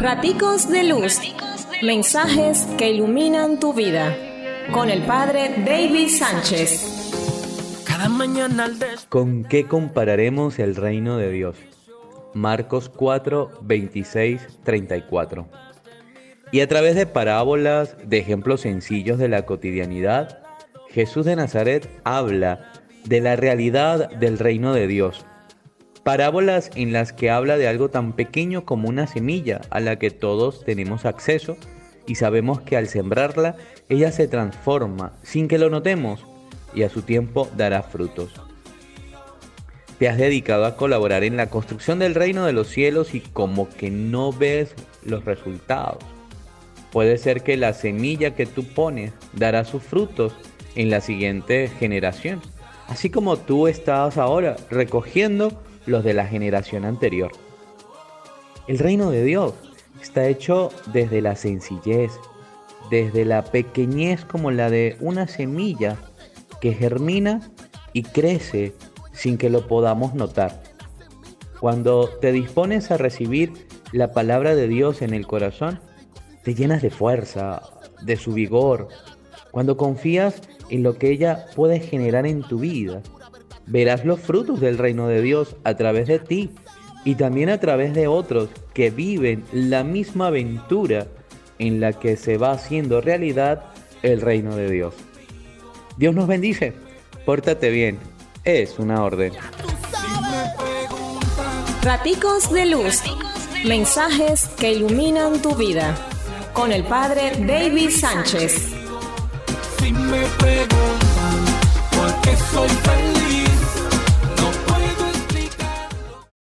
Raticos de Luz. Mensajes que iluminan tu vida. Con el Padre David Sánchez. Cada mañana ¿Con qué compararemos el reino de Dios? Marcos 4, 26, 34. Y a través de parábolas, de ejemplos sencillos de la cotidianidad, Jesús de Nazaret habla de la realidad del reino de Dios Parábolas en las que habla de algo tan pequeño como una semilla a la que todos tenemos acceso y sabemos que al sembrarla ella se transforma sin que lo notemos y a su tiempo dará frutos. Te has dedicado a colaborar en la construcción del reino de los cielos y como que no ves los resultados. Puede ser que la semilla que tú pones dará sus frutos en la siguiente generación, así como tú estás ahora recogiendo los de la generación anterior. El reino de Dios está hecho desde la sencillez, desde la pequeñez como la de una semilla que germina y crece sin que lo podamos notar. Cuando te dispones a recibir la palabra de Dios en el corazón, te llenas de fuerza, de su vigor. Cuando confías en lo que ella puede generar en tu vida, verás los frutos del reino de Dios a través de ti y también a través de otros que viven la misma aventura en la que se va haciendo realidad el reino de Dios. Dios nos bendice, pórtate bien, es una orden. Raticos de luz, mensajes que iluminan tu vida, con el Padre David Sánchez. Si me preguntan por qué soy feliz.